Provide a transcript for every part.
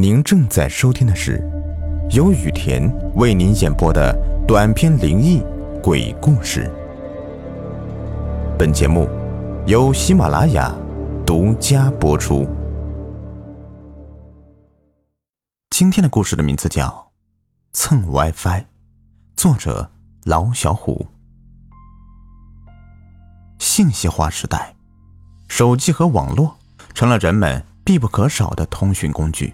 您正在收听的是由雨田为您演播的短篇灵异鬼故事。本节目由喜马拉雅独家播出。今天的故事的名字叫《蹭 WiFi》，作者老小虎。信息化时代，手机和网络成了人们必不可少的通讯工具。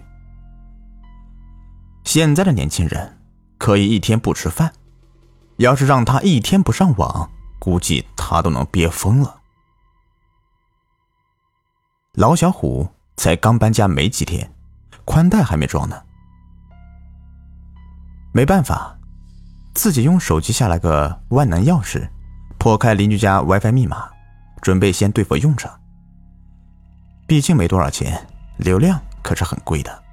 现在的年轻人可以一天不吃饭，要是让他一天不上网，估计他都能憋疯了。老小虎才刚搬家没几天，宽带还没装呢。没办法，自己用手机下了个万能钥匙，破开邻居家 WiFi 密码，准备先对付用着。毕竟没多少钱，流量可是很贵的。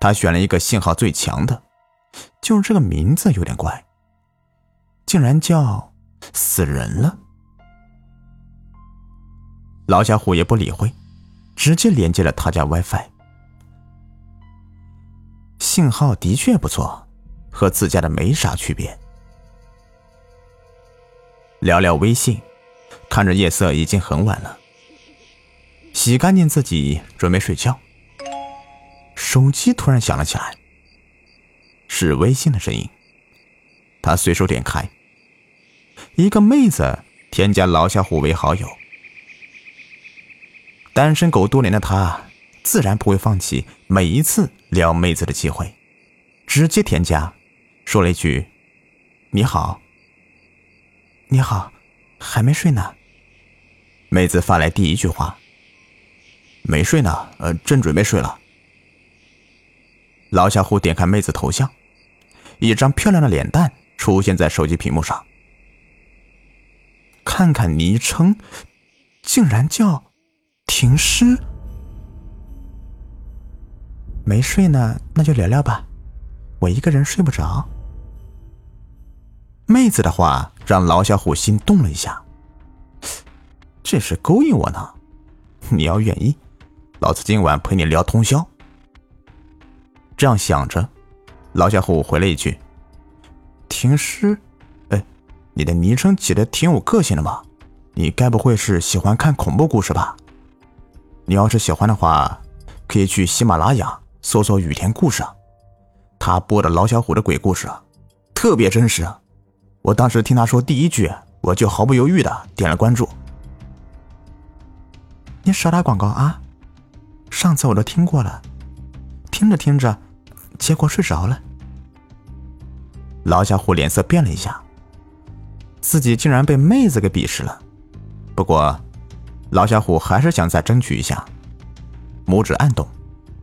他选了一个信号最强的，就是这个名字有点怪，竟然叫“死人了”。老小虎也不理会，直接连接了他家 WiFi。信号的确不错，和自家的没啥区别。聊聊微信，看着夜色已经很晚了，洗干净自己，准备睡觉。手机突然响了起来，是微信的声音。他随手点开，一个妹子添加老小虎为好友。单身狗多年的他，自然不会放弃每一次撩妹子的机会，直接添加，说了一句：“你好。”“你好，还没睡呢。”妹子发来第一句话：“没睡呢，呃，正准备睡了。”老小虎点开妹子头像，一张漂亮的脸蛋出现在手机屏幕上。看看昵称，竟然叫“停尸”。没睡呢，那就聊聊吧。我一个人睡不着。妹子的话让老小虎心动了一下，这是勾引我呢。你要愿意，老子今晚陪你聊通宵。这样想着，老小虎回了一句：“停尸，哎，你的昵称起的挺有个性的嘛，你该不会是喜欢看恐怖故事吧？你要是喜欢的话，可以去喜马拉雅搜索雨田故事啊，他播的老小虎的鬼故事啊特别真实。我当时听他说第一句，我就毫不犹豫的点了关注。你少打广告啊！上次我都听过了，听着听着。”结果睡着了，老小虎脸色变了一下，自己竟然被妹子给鄙视了。不过，老小虎还是想再争取一下，拇指暗动，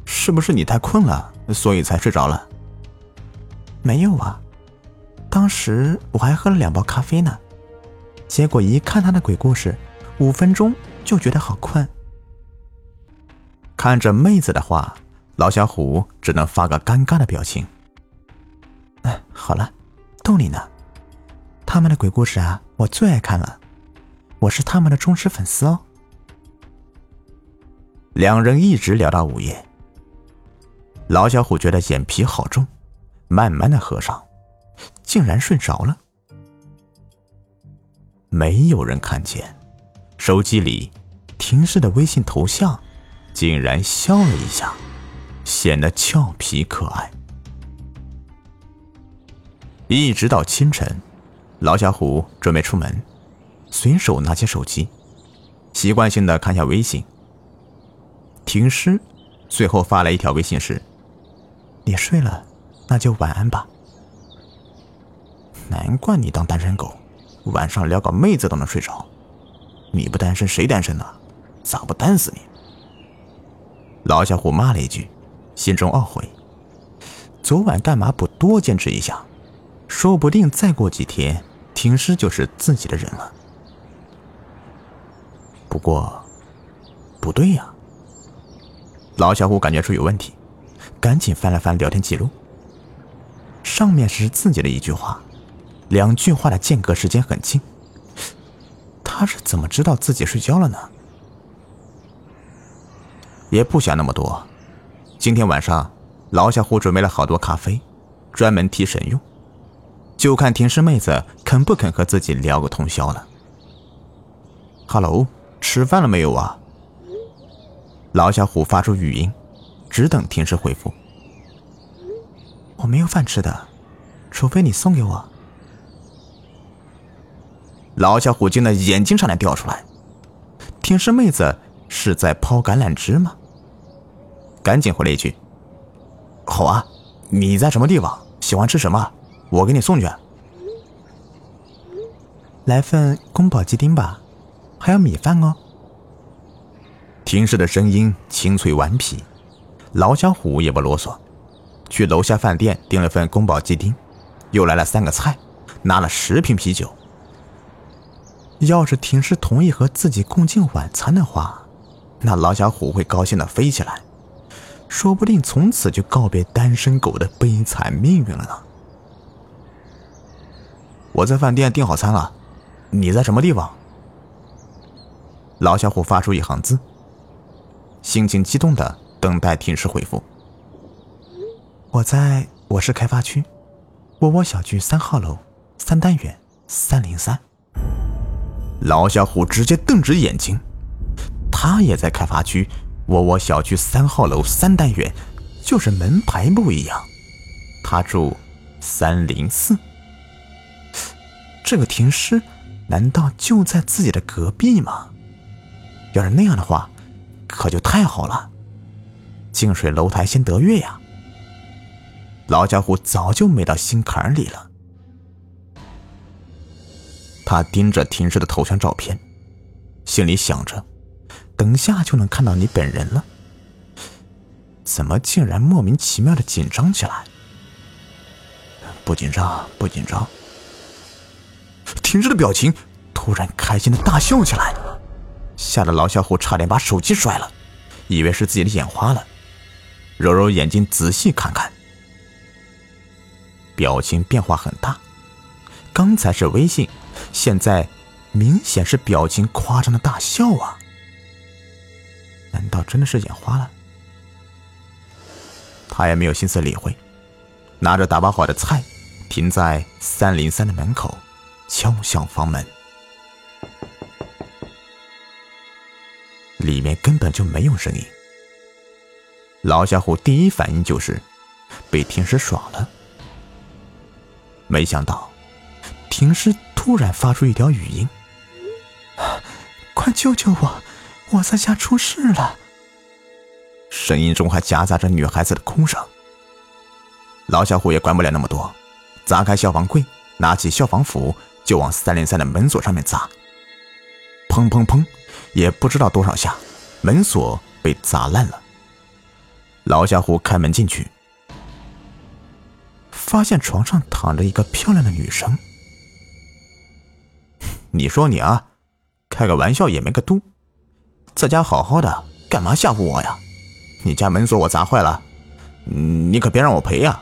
是不是你太困了，所以才睡着了？没有啊，当时我还喝了两包咖啡呢。结果一看他的鬼故事，五分钟就觉得好困。看着妹子的话。老小虎只能发个尴尬的表情。哎，好了，逗你呢。他们的鬼故事啊，我最爱看了，我是他们的忠实粉丝哦。两人一直聊到午夜。老小虎觉得眼皮好重，慢慢的合上，竟然睡着了。没有人看见，手机里停尸的微信头像竟然笑了一下。显得俏皮可爱。一直到清晨，老小虎准备出门，随手拿起手机，习惯性的看下微信。停尸，最后发来一条微信是：“你睡了，那就晚安吧。”难怪你当单身狗，晚上撩个妹子都能睡着。你不单身谁单身呢？咋不单死你？老小虎骂了一句。心中懊悔，昨晚干嘛不多坚持一下？说不定再过几天，停尸就是自己的人了。不过，不对呀。老小虎感觉出有问题，赶紧翻了翻聊天记录，上面是自己的一句话，两句话的间隔时间很近。他是怎么知道自己睡觉了呢？也不想那么多。今天晚上，老小虎准备了好多咖啡，专门提神用。就看甜师妹子肯不肯和自己聊个通宵了。Hello，吃饭了没有啊？老小虎发出语音，只等甜师回复。我没有饭吃的，除非你送给我。老小虎惊得眼睛差点掉出来。甜师妹子是在抛橄榄枝吗？赶紧回了一句：“好啊，你在什么地方？喜欢吃什么？我给你送去。”来份宫保鸡丁吧，还有米饭哦。停尸的声音清脆顽皮，老小虎也不啰嗦，去楼下饭店订了份宫保鸡丁，又来了三个菜，拿了十瓶啤酒。要是停尸同意和自己共进晚餐的话，那老小虎会高兴的飞起来，说不定从此就告别单身狗的悲惨命运了呢。我在饭店订好餐了，你在什么地方？老小虎发出一行字，心情激动的等待婷氏回复。我在我市开发区，窝窝小区三号楼三单元三零三。老小虎直接瞪直眼睛，他也在开发区窝窝小区三号楼三单元，就是门牌不一样。他住三零四，这个停尸难道就在自己的隔壁吗？要是那样的话，可就太好了，近水楼台先得月呀。老家伙早就美到心坎里了。他盯着停尸的头像照片，心里想着：等下就能看到你本人了。怎么竟然莫名其妙的紧张起来？不紧张，不紧张。停滞的表情突然开心的大笑起来，吓得老小虎差点把手机摔了，以为是自己的眼花了，揉揉眼睛仔细看看，表情变化很大。刚才是微信。现在明显是表情夸张的大笑啊！难道真的是眼花了？他也没有心思理会，拿着打包好的菜，停在三零三的门口，敲响房门。里面根本就没有声音。老小虎第一反应就是被停尸耍了，没想到停尸。突然发出一条语音：“快救救我，我在家出事了！”声音中还夹杂着女孩子的哭声。老小虎也管不了那么多，砸开消防柜，拿起消防斧就往三零三的门锁上面砸。砰砰砰，也不知道多少下，门锁被砸烂了。老小虎开门进去，发现床上躺着一个漂亮的女生。你说你啊，开个玩笑也没个度，在家好好的，干嘛吓唬我呀？你家门锁我砸坏了，你可别让我赔呀！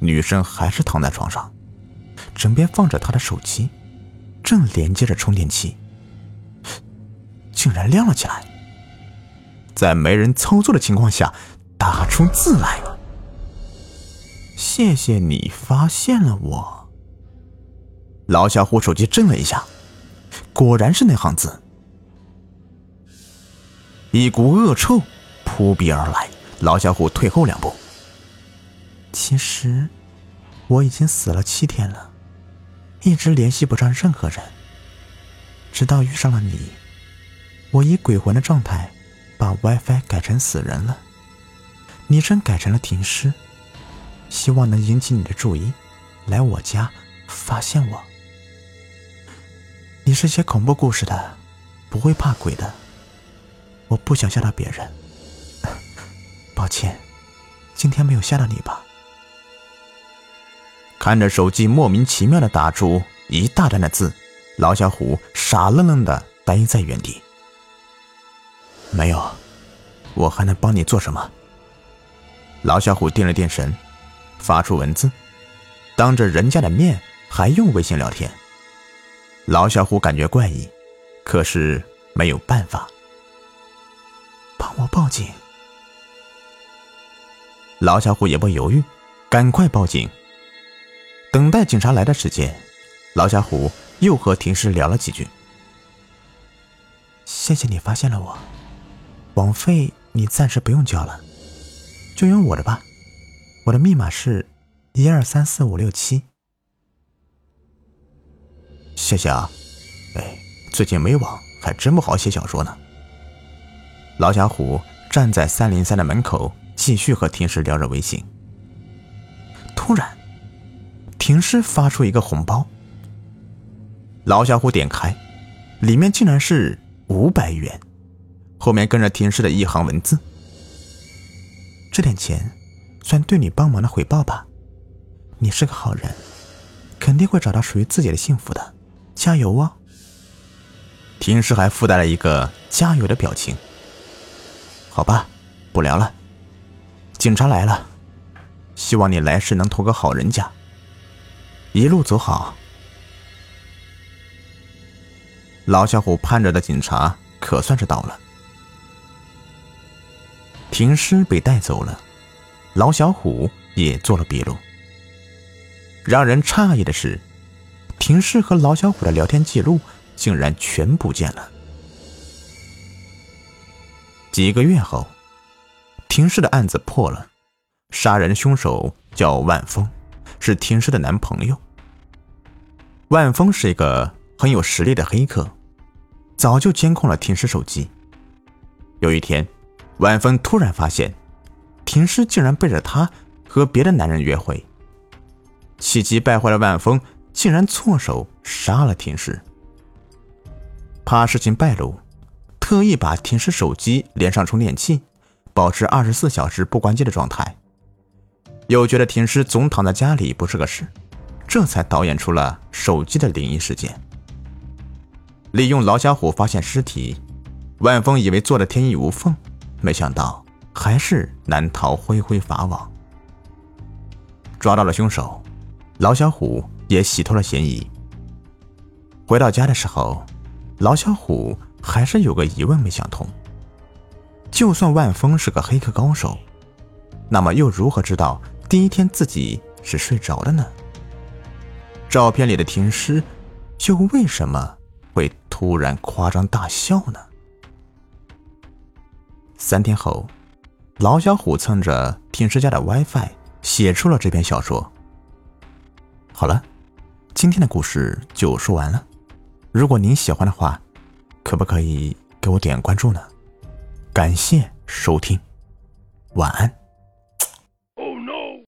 女生还是躺在床上，枕边放着她的手机，正连接着充电器，竟然亮了起来，在没人操作的情况下打出字来了：“谢谢你发现了我。”老小虎手机震了一下，果然是那行字。一股恶臭扑鼻而来，老小虎退后两步。其实我已经死了七天了，一直联系不上任何人，直到遇上了你，我以鬼魂的状态把 WiFi 改成死人了，昵称改成了停尸，希望能引起你的注意，来我家发现我。你是写恐怖故事的，不会怕鬼的。我不想吓到别人，抱歉，今天没有吓到你吧？看着手机莫名其妙的打出一大段的字，老小虎傻愣愣的呆在原地。没有，我还能帮你做什么？老小虎定了定神，发出文字，当着人家的面还用微信聊天。老小虎感觉怪异，可是没有办法。帮我报警。老小虎也不犹豫，赶快报警。等待警察来的时间，老小虎又和停尸聊了几句。谢谢你发现了我，网费你暂时不用交了，就用我的吧。我的密码是一二三四五六七。谢谢啊，哎，最近没网，还真不好写小说呢。老小虎站在三零三的门口，继续和停尸聊着微信。突然，停尸发出一个红包。老小虎点开，里面竟然是五百元，后面跟着停尸的一行文字：“这点钱，算对你帮忙的回报吧。你是个好人，肯定会找到属于自己的幸福的。加油哦！”停尸还附带了一个加油的表情。好吧，不聊了。警察来了，希望你来世能投个好人家。一路走好。老小虎盼着的警察可算是到了。停尸被带走了，老小虎也做了笔录。让人诧异的是，停尸和老小虎的聊天记录竟然全不见了。几个月后，停尸的案子破了，杀人凶手叫万峰，是停尸的男朋友。万峰是一个很有实力的黑客，早就监控了停尸手机。有一天，万峰突然发现，停尸竟然背着他和别的男人约会，气急败坏的万峰竟然错手杀了停尸。怕事情败露。特意把停尸手机连上充电器，保持二十四小时不关机的状态。又觉得停尸总躺在家里不是个事，这才导演出了手机的灵异事件。利用老小虎发现尸体，万峰以为做的天衣无缝，没想到还是难逃恢恢法网。抓到了凶手，老小虎也洗脱了嫌疑。回到家的时候，老小虎。还是有个疑问没想通。就算万峰是个黑客高手，那么又如何知道第一天自己是睡着的呢？照片里的停尸，又为什么会突然夸张大笑呢？三天后，老小虎蹭着停尸家的 WiFi 写出了这篇小说。好了，今天的故事就说完了。如果您喜欢的话，可不可以给我点关注呢？感谢收听，晚安。